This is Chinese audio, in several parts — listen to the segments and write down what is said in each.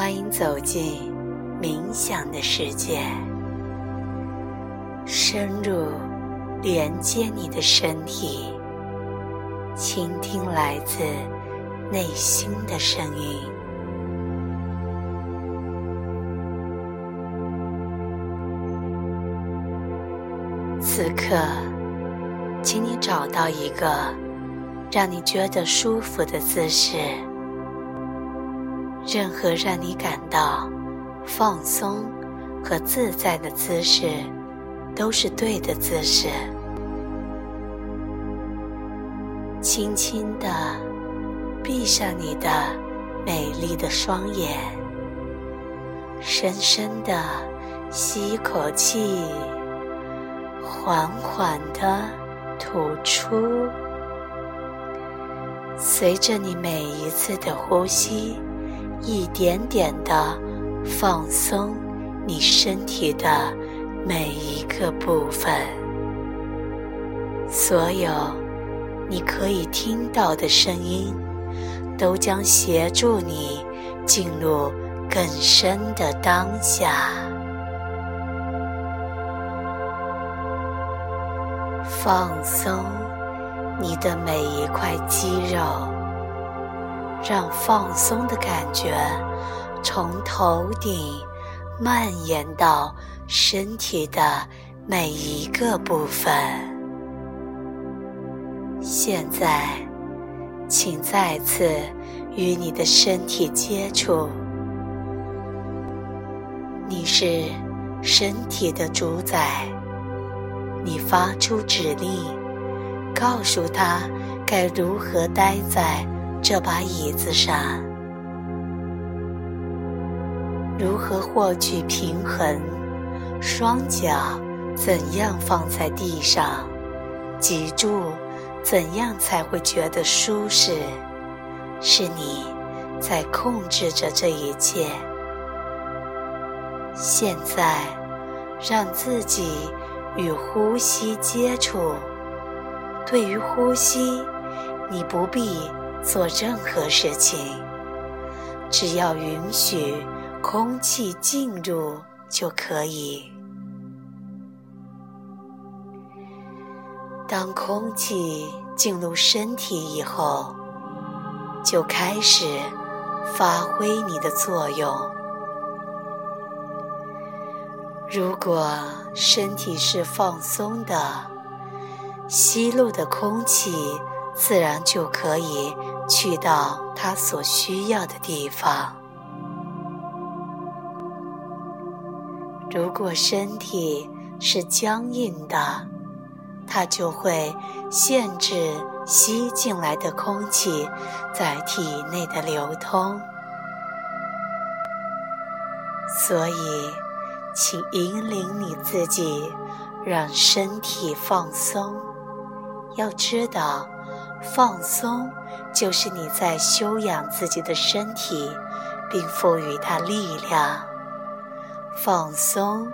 欢迎走进冥想的世界，深入连接你的身体，倾听来自内心的声音。此刻，请你找到一个让你觉得舒服的姿势。任何让你感到放松和自在的姿势，都是对的姿势。轻轻地闭上你的美丽的双眼，深深地吸一口气，缓缓地吐出。随着你每一次的呼吸。一点点的放松你身体的每一个部分，所有你可以听到的声音，都将协助你进入更深的当下。放松你的每一块肌肉。让放松的感觉从头顶蔓延到身体的每一个部分。现在，请再次与你的身体接触。你是身体的主宰，你发出指令，告诉他该如何待在。这把椅子上，如何获取平衡？双脚怎样放在地上？脊柱怎样才会觉得舒适？是你在控制着这一切。现在，让自己与呼吸接触。对于呼吸，你不必。做任何事情，只要允许空气进入就可以。当空气进入身体以后，就开始发挥你的作用。如果身体是放松的，吸入的空气。自然就可以去到他所需要的地方。如果身体是僵硬的，它就会限制吸进来的空气在体内的流通。所以，请引领你自己，让身体放松。要知道。放松，就是你在修养自己的身体，并赋予它力量。放松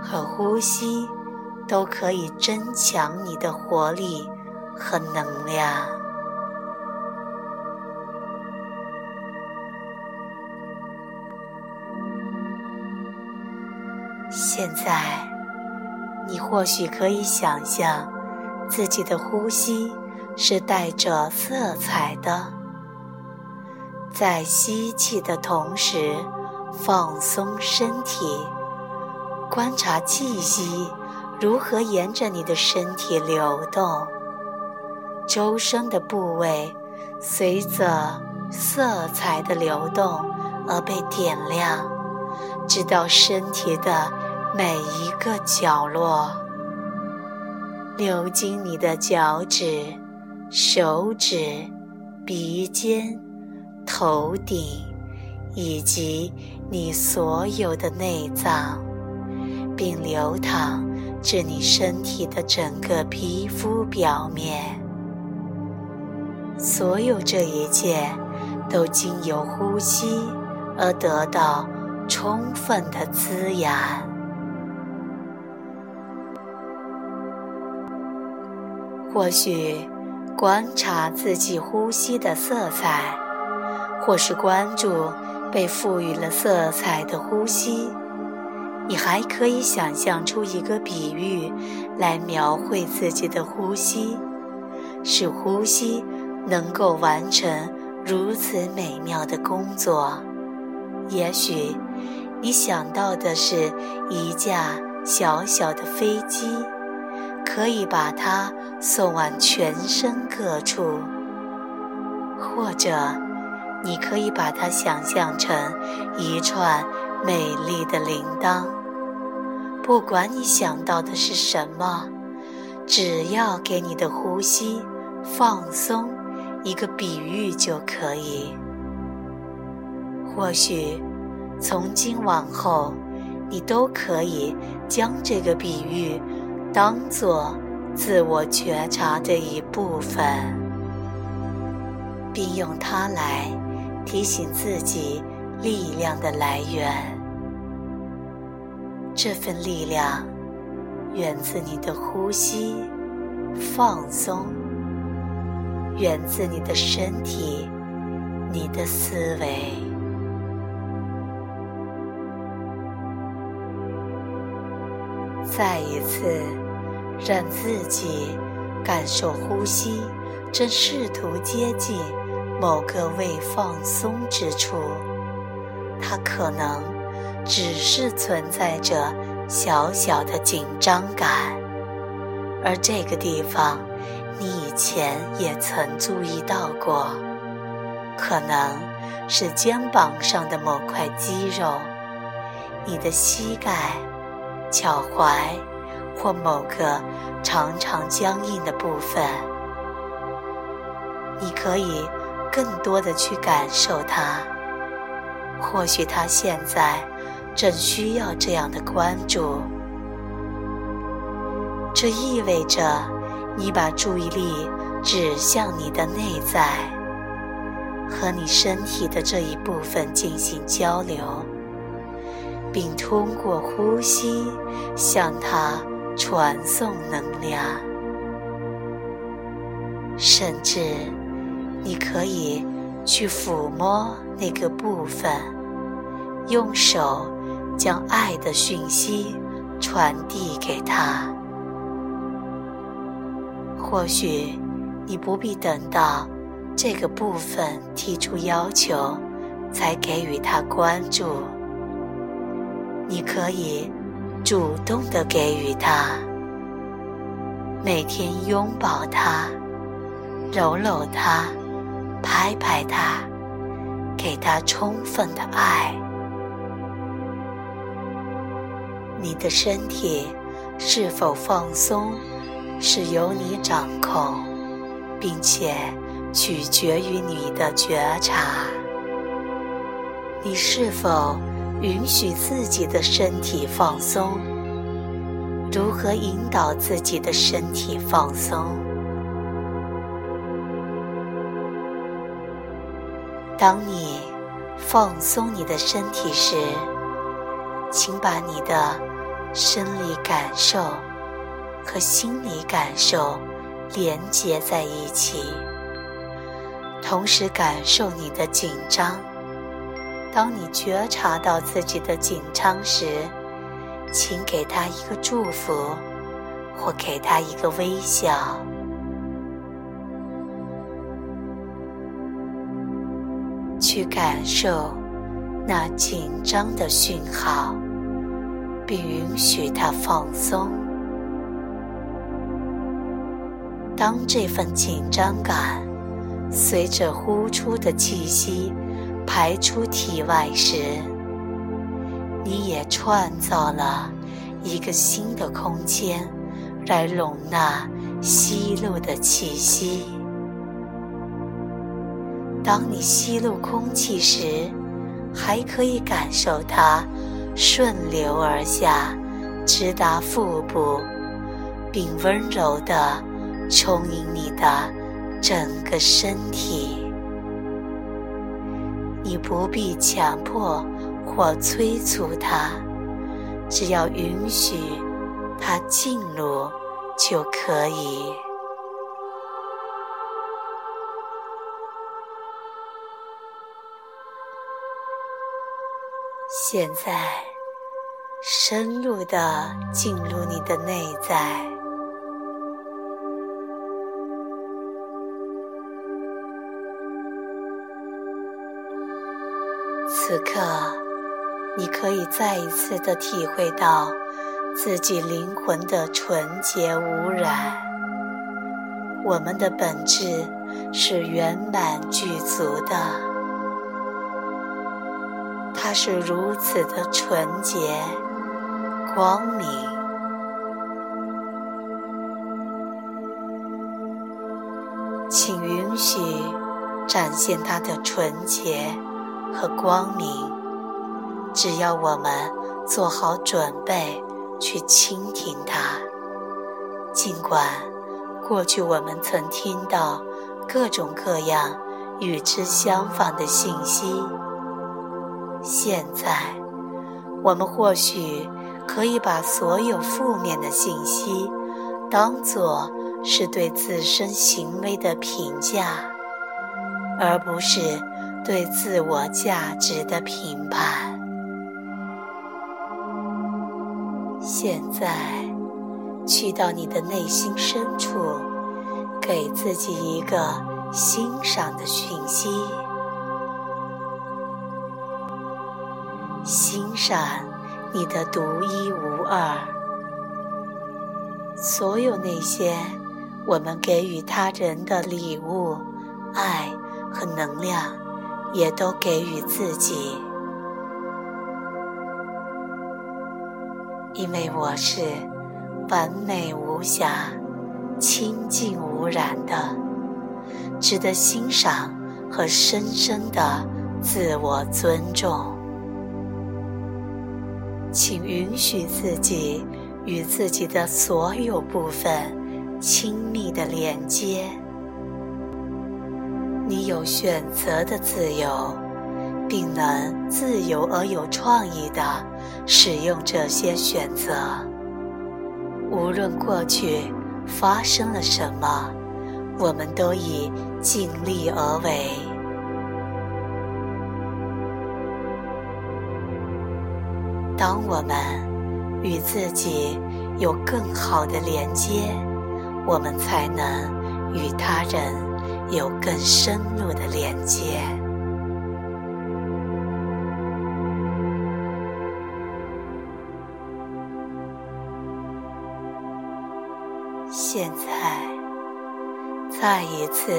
和呼吸都可以增强你的活力和能量。现在，你或许可以想象自己的呼吸。是带着色彩的，在吸气的同时放松身体，观察气息如何沿着你的身体流动，周身的部位随着色彩的流动而被点亮，直到身体的每一个角落，流经你的脚趾。手指、鼻尖、头顶，以及你所有的内脏，并流淌至你身体的整个皮肤表面。所有这一切都经由呼吸而得到充分的滋养。或许。观察自己呼吸的色彩，或是关注被赋予了色彩的呼吸。你还可以想象出一个比喻来描绘自己的呼吸，使呼吸能够完成如此美妙的工作。也许你想到的是一架小小的飞机，可以把它送往全身各处；或者你可以把它想象成一串美丽的铃铛。不管你想到的是什么，只要给你的呼吸放松一个比喻就可以。或许从今往后，你都可以将这个比喻当做自我觉察的一部分，并用它来提醒自己力量的来源。这份力量源自你的呼吸放松，源自你的身体、你的思维。再一次，让自己感受呼吸正试图接近某个未放松之处，它可能。只是存在着小小的紧张感，而这个地方，你以前也曾注意到过，可能是肩膀上的某块肌肉、你的膝盖、脚踝或某个常常僵硬的部分。你可以更多的去感受它，或许它现在。正需要这样的关注，这意味着你把注意力指向你的内在，和你身体的这一部分进行交流，并通过呼吸向它传送能量。甚至，你可以去抚摸那个部分，用手。将爱的讯息传递给他。或许你不必等到这个部分提出要求，才给予他关注。你可以主动的给予他，每天拥抱他，揉揉他，拍拍他，给他充分的爱。你的身体是否放松，是由你掌控，并且取决于你的觉察。你是否允许自己的身体放松？如何引导自己的身体放松？当你放松你的身体时，请把你的。生理感受和心理感受连接在一起，同时感受你的紧张。当你觉察到自己的紧张时，请给他一个祝福，或给他一个微笑，去感受那紧张的讯号。并允许它放松。当这份紧张感随着呼出的气息排出体外时，你也创造了一个新的空间来容纳吸入的气息。当你吸入空气时，还可以感受它。顺流而下，直达腹部，并温柔地充盈你的整个身体。你不必强迫或催促他，只要允许他进入就可以。现在，深入的进入你的内在。此刻，你可以再一次的体会到自己灵魂的纯洁无染。我们的本质是圆满具足的，它是如此的纯洁、光明。请允许展现它的纯洁。和光明，只要我们做好准备去倾听它。尽管过去我们曾听到各种各样与之相反的信息，现在我们或许可以把所有负面的信息当作是对自身行为的评价，而不是。对自我价值的评判。现在，去到你的内心深处，给自己一个欣赏的讯息：欣赏你的独一无二。所有那些我们给予他人的礼物、爱和能量。也都给予自己，因为我是完美无瑕、清净无染的，值得欣赏和深深的自我尊重。请允许自己与自己的所有部分亲密的连接。你有选择的自由，并能自由而有创意地使用这些选择。无论过去发生了什么，我们都已尽力而为。当我们与自己有更好的连接，我们才能与他人。有更深入的连接。现在，再一次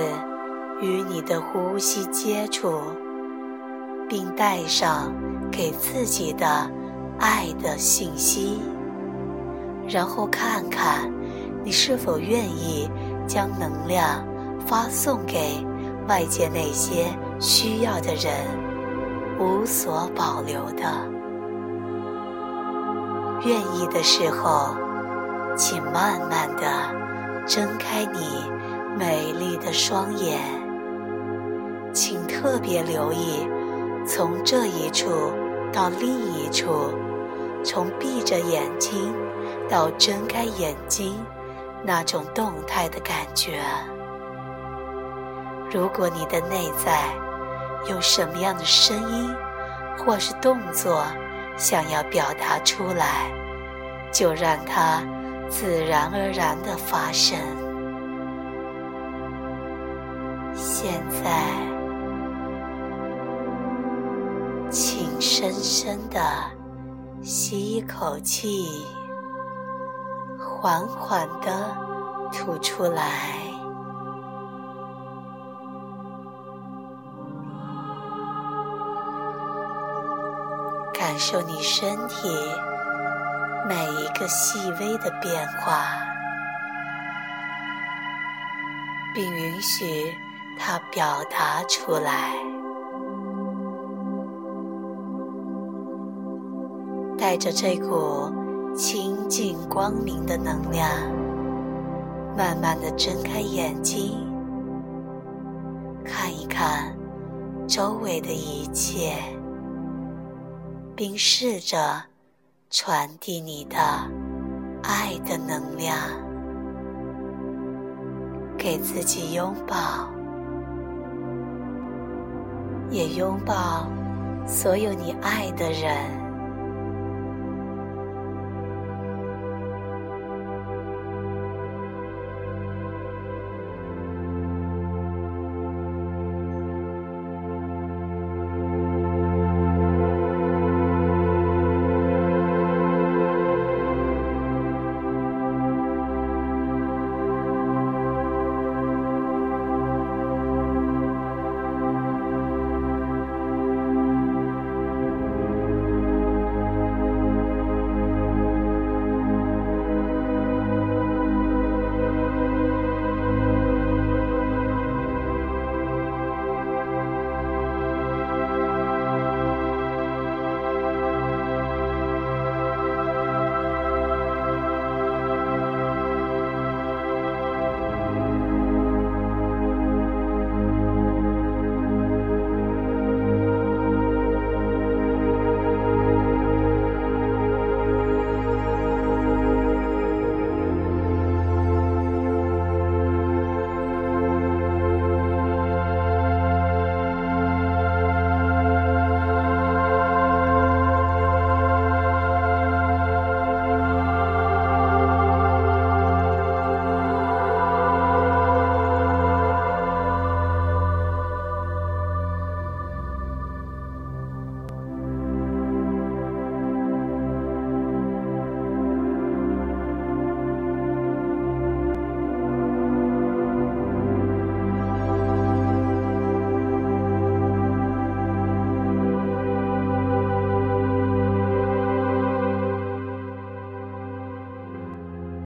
与你的呼吸接触，并带上给自己的爱的信息，然后看看你是否愿意将能量。发送给外界那些需要的人，无所保留的。愿意的时候，请慢慢的睁开你美丽的双眼。请特别留意，从这一处到另一处，从闭着眼睛到睁开眼睛，那种动态的感觉。如果你的内在有什么样的声音或是动作想要表达出来，就让它自然而然的发生。现在，请深深的吸一口气，缓缓的吐出来。感受你身体每一个细微的变化，并允许它表达出来。带着这股清净光明的能量，慢慢的睁开眼睛，看一看周围的一切。并试着传递你的爱的能量，给自己拥抱，也拥抱所有你爱的人。